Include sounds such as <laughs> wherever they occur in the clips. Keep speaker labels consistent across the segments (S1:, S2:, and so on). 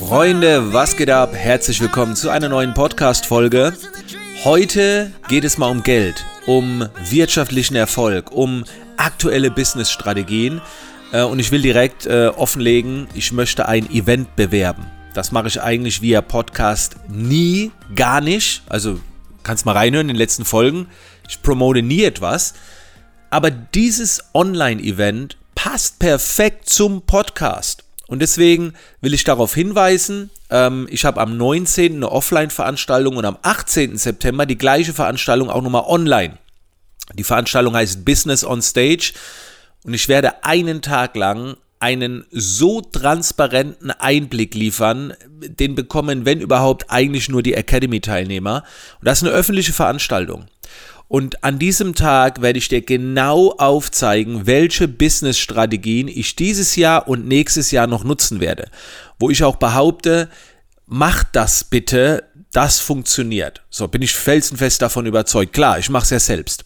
S1: Freunde, was geht ab? Herzlich willkommen zu einer neuen Podcast-Folge. Heute geht es mal um Geld, um wirtschaftlichen Erfolg, um aktuelle Business-Strategien. Äh, und ich will direkt äh, offenlegen, ich möchte ein Event bewerben. Das mache ich eigentlich via Podcast nie, gar nicht. Also kannst mal reinhören in den letzten Folgen. Ich promote nie etwas. Aber dieses Online-Event passt perfekt zum Podcast. Und deswegen will ich darauf hinweisen, ähm, ich habe am 19. eine Offline-Veranstaltung und am 18. September die gleiche Veranstaltung auch nochmal online. Die Veranstaltung heißt Business on Stage und ich werde einen Tag lang einen so transparenten Einblick liefern, den bekommen, wenn überhaupt, eigentlich nur die Academy-Teilnehmer. Und das ist eine öffentliche Veranstaltung. Und an diesem Tag werde ich dir genau aufzeigen, welche Business-Strategien ich dieses Jahr und nächstes Jahr noch nutzen werde. Wo ich auch behaupte, mach das bitte, das funktioniert. So bin ich felsenfest davon überzeugt. Klar, ich mache es ja selbst.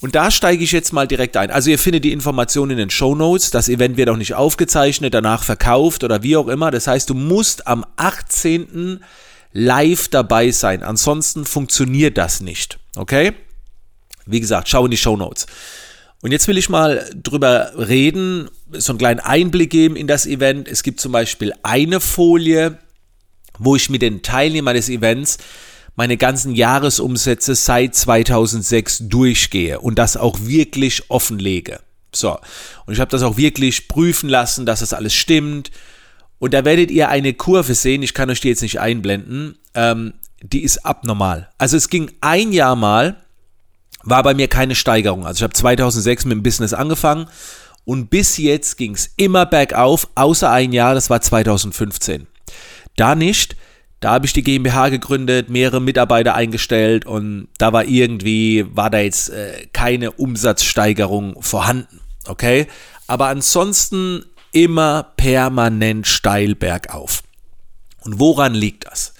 S1: Und da steige ich jetzt mal direkt ein. Also ihr findet die Informationen in den Show Notes. Das Event wird auch nicht aufgezeichnet, danach verkauft oder wie auch immer. Das heißt, du musst am 18. live dabei sein. Ansonsten funktioniert das nicht. Okay? Wie gesagt, schau in die Show Notes. Und jetzt will ich mal drüber reden, so einen kleinen Einblick geben in das Event. Es gibt zum Beispiel eine Folie, wo ich mit den Teilnehmern des Events meine ganzen Jahresumsätze seit 2006 durchgehe und das auch wirklich offenlege. So, und ich habe das auch wirklich prüfen lassen, dass das alles stimmt. Und da werdet ihr eine Kurve sehen, ich kann euch die jetzt nicht einblenden, ähm, die ist abnormal. Also es ging ein Jahr mal, war bei mir keine Steigerung. Also ich habe 2006 mit dem Business angefangen und bis jetzt ging es immer bergauf, außer ein Jahr, das war 2015. Da nicht. Da habe ich die GmbH gegründet, mehrere Mitarbeiter eingestellt und da war irgendwie, war da jetzt äh, keine Umsatzsteigerung vorhanden. Okay? Aber ansonsten immer permanent steil bergauf. Und woran liegt das?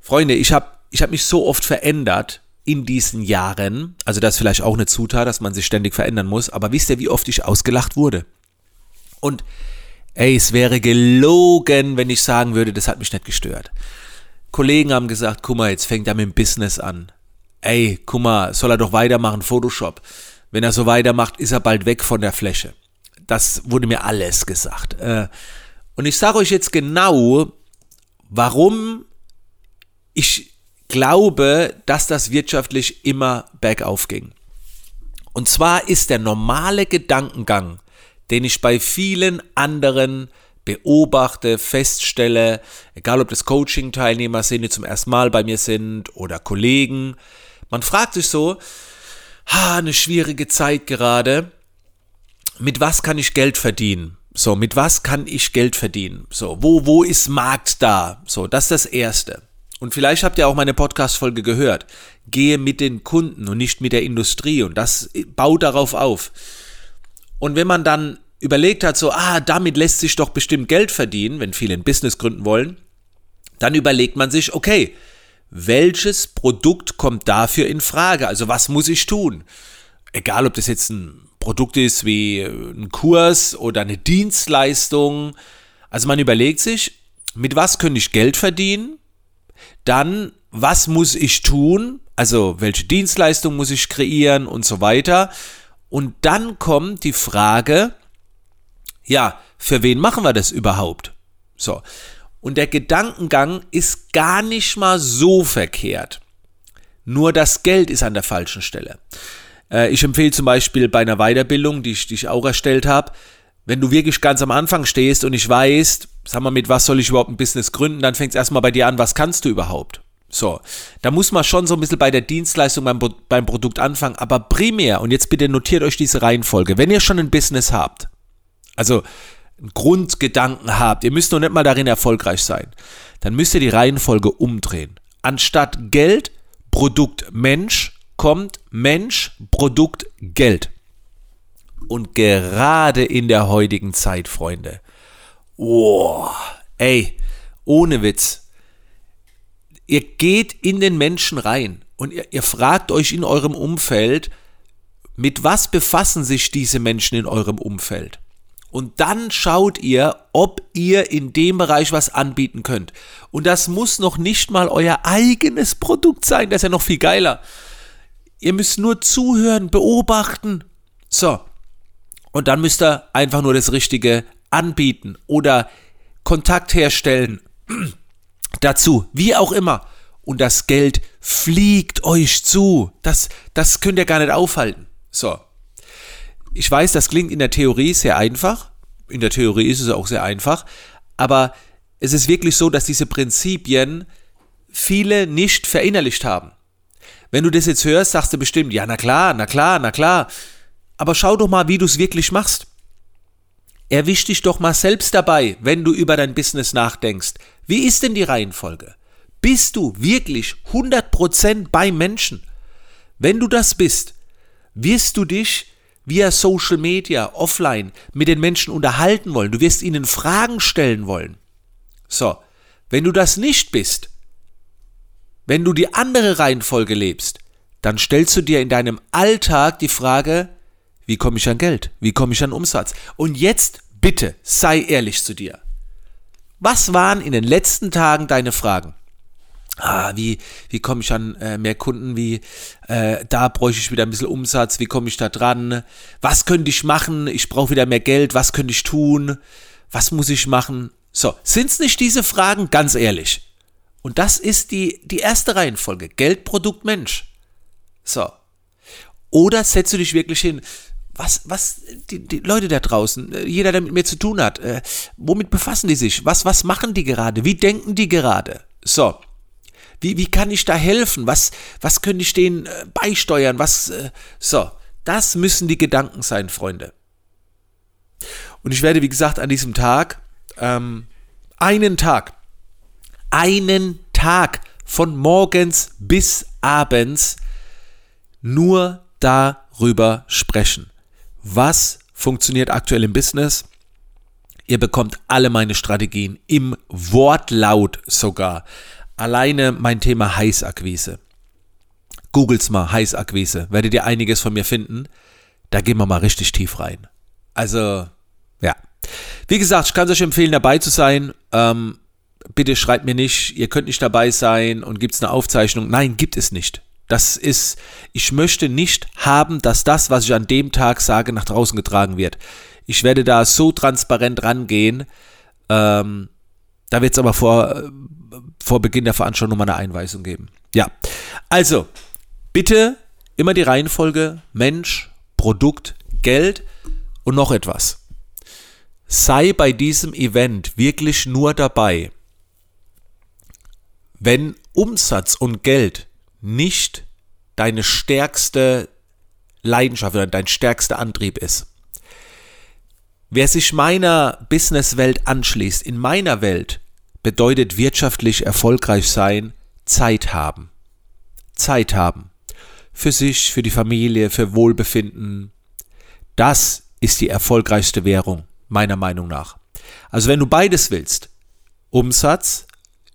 S1: Freunde, ich habe ich hab mich so oft verändert in diesen Jahren, also das ist vielleicht auch eine Zutat, dass man sich ständig verändern muss, aber wisst ihr, wie oft ich ausgelacht wurde? Und ey, es wäre gelogen, wenn ich sagen würde, das hat mich nicht gestört. Kollegen haben gesagt, guck mal, jetzt fängt er mit dem Business an. Ey, guck mal, soll er doch weitermachen, Photoshop. Wenn er so weitermacht, ist er bald weg von der Fläche. Das wurde mir alles gesagt. Äh, und ich sage euch jetzt genau, warum ich glaube, dass das wirtschaftlich immer bergauf ging. Und zwar ist der normale Gedankengang, den ich bei vielen anderen beobachte, feststelle, egal ob das Coaching-Teilnehmer sind, die zum ersten Mal bei mir sind oder Kollegen, man fragt sich so, ha, eine schwierige Zeit gerade, mit was kann ich Geld verdienen? So, mit was kann ich Geld verdienen? So, wo, wo ist Markt da? So, das ist das Erste. Und vielleicht habt ihr auch meine Podcast-Folge gehört. Gehe mit den Kunden und nicht mit der Industrie. Und das baut darauf auf. Und wenn man dann überlegt hat, so, ah, damit lässt sich doch bestimmt Geld verdienen, wenn viele ein Business gründen wollen, dann überlegt man sich, okay, welches Produkt kommt dafür in Frage? Also was muss ich tun? Egal, ob das jetzt ein Produkt ist wie ein Kurs oder eine Dienstleistung. Also man überlegt sich, mit was könnte ich Geld verdienen? Dann, was muss ich tun? Also, welche Dienstleistung muss ich kreieren und so weiter. Und dann kommt die Frage, ja, für wen machen wir das überhaupt? So. Und der Gedankengang ist gar nicht mal so verkehrt. Nur das Geld ist an der falschen Stelle. Äh, ich empfehle zum Beispiel bei einer Weiterbildung, die ich, die ich auch erstellt habe, wenn du wirklich ganz am Anfang stehst und ich weiß, sag mal, mit was soll ich überhaupt ein Business gründen, dann fängt es erstmal bei dir an, was kannst du überhaupt? So, da muss man schon so ein bisschen bei der Dienstleistung beim, beim Produkt anfangen, aber primär, und jetzt bitte notiert euch diese Reihenfolge, wenn ihr schon ein Business habt, also einen Grundgedanken habt, ihr müsst noch nicht mal darin erfolgreich sein, dann müsst ihr die Reihenfolge umdrehen. Anstatt Geld, Produkt Mensch, kommt Mensch, Produkt Geld. Und gerade in der heutigen Zeit, Freunde, oh, ey, ohne Witz, ihr geht in den Menschen rein und ihr, ihr fragt euch in eurem Umfeld, mit was befassen sich diese Menschen in eurem Umfeld? Und dann schaut ihr, ob ihr in dem Bereich was anbieten könnt. Und das muss noch nicht mal euer eigenes Produkt sein, das ist ja noch viel geiler. Ihr müsst nur zuhören, beobachten. So. Und dann müsst ihr einfach nur das Richtige anbieten oder Kontakt herstellen. <clears throat> Dazu, wie auch immer. Und das Geld fliegt euch zu. Das, das könnt ihr gar nicht aufhalten. So. Ich weiß, das klingt in der Theorie sehr einfach. In der Theorie ist es auch sehr einfach. Aber es ist wirklich so, dass diese Prinzipien viele nicht verinnerlicht haben. Wenn du das jetzt hörst, sagst du bestimmt, ja, na klar, na klar, na klar. Aber schau doch mal, wie du es wirklich machst. Erwisch dich doch mal selbst dabei, wenn du über dein Business nachdenkst. Wie ist denn die Reihenfolge? Bist du wirklich 100% bei Menschen? Wenn du das bist, wirst du dich via Social Media, offline mit den Menschen unterhalten wollen. Du wirst ihnen Fragen stellen wollen. So, wenn du das nicht bist, wenn du die andere Reihenfolge lebst, dann stellst du dir in deinem Alltag die Frage, wie komme ich an Geld? Wie komme ich an Umsatz? Und jetzt bitte sei ehrlich zu dir. Was waren in den letzten Tagen deine Fragen? ah, wie, wie komme ich an äh, mehr Kunden, wie, äh, da bräuchte ich wieder ein bisschen Umsatz, wie komme ich da dran, was könnte ich machen, ich brauche wieder mehr Geld, was könnte ich tun, was muss ich machen? So, sind es nicht diese Fragen, ganz ehrlich? Und das ist die, die erste Reihenfolge, Geld, Produkt, Mensch. So. Oder setzt du dich wirklich hin, was, was, die, die Leute da draußen, äh, jeder, der mit mir zu tun hat, äh, womit befassen die sich? Was, was machen die gerade? Wie denken die gerade? So, wie, wie kann ich da helfen? Was, was könnte ich denen äh, beisteuern? Was, äh, so, das müssen die Gedanken sein, Freunde. Und ich werde, wie gesagt, an diesem Tag, ähm, einen Tag, einen Tag von morgens bis abends nur darüber sprechen. Was funktioniert aktuell im Business? Ihr bekommt alle meine Strategien im Wortlaut sogar. Alleine mein Thema Heißakquise. Googles mal Heißakquise, werdet ihr einiges von mir finden. Da gehen wir mal richtig tief rein. Also, ja. Wie gesagt, ich kann es euch empfehlen, dabei zu sein. Ähm, bitte schreibt mir nicht, ihr könnt nicht dabei sein und gibt es eine Aufzeichnung. Nein, gibt es nicht. Das ist, ich möchte nicht haben, dass das, was ich an dem Tag sage, nach draußen getragen wird. Ich werde da so transparent rangehen. Ähm, da wird es aber vor vor Beginn der Veranstaltung nochmal eine Einweisung geben. Ja, also bitte immer die Reihenfolge Mensch, Produkt, Geld und noch etwas. Sei bei diesem Event wirklich nur dabei, wenn Umsatz und Geld nicht deine stärkste Leidenschaft oder dein stärkster Antrieb ist. Wer sich meiner Businesswelt anschließt, in meiner Welt, bedeutet wirtschaftlich erfolgreich sein, Zeit haben. Zeit haben. Für sich, für die Familie, für Wohlbefinden. Das ist die erfolgreichste Währung, meiner Meinung nach. Also wenn du beides willst, Umsatz,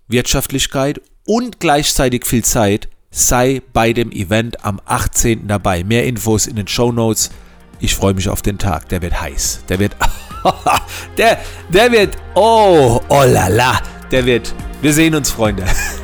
S1: Wirtschaftlichkeit und gleichzeitig viel Zeit, sei bei dem Event am 18. dabei. Mehr Infos in den Show Notes. Ich freue mich auf den Tag. Der wird heiß. Der wird. <laughs> der, der wird. Oh, oh la la der wird. Wir sehen uns, Freunde. <laughs>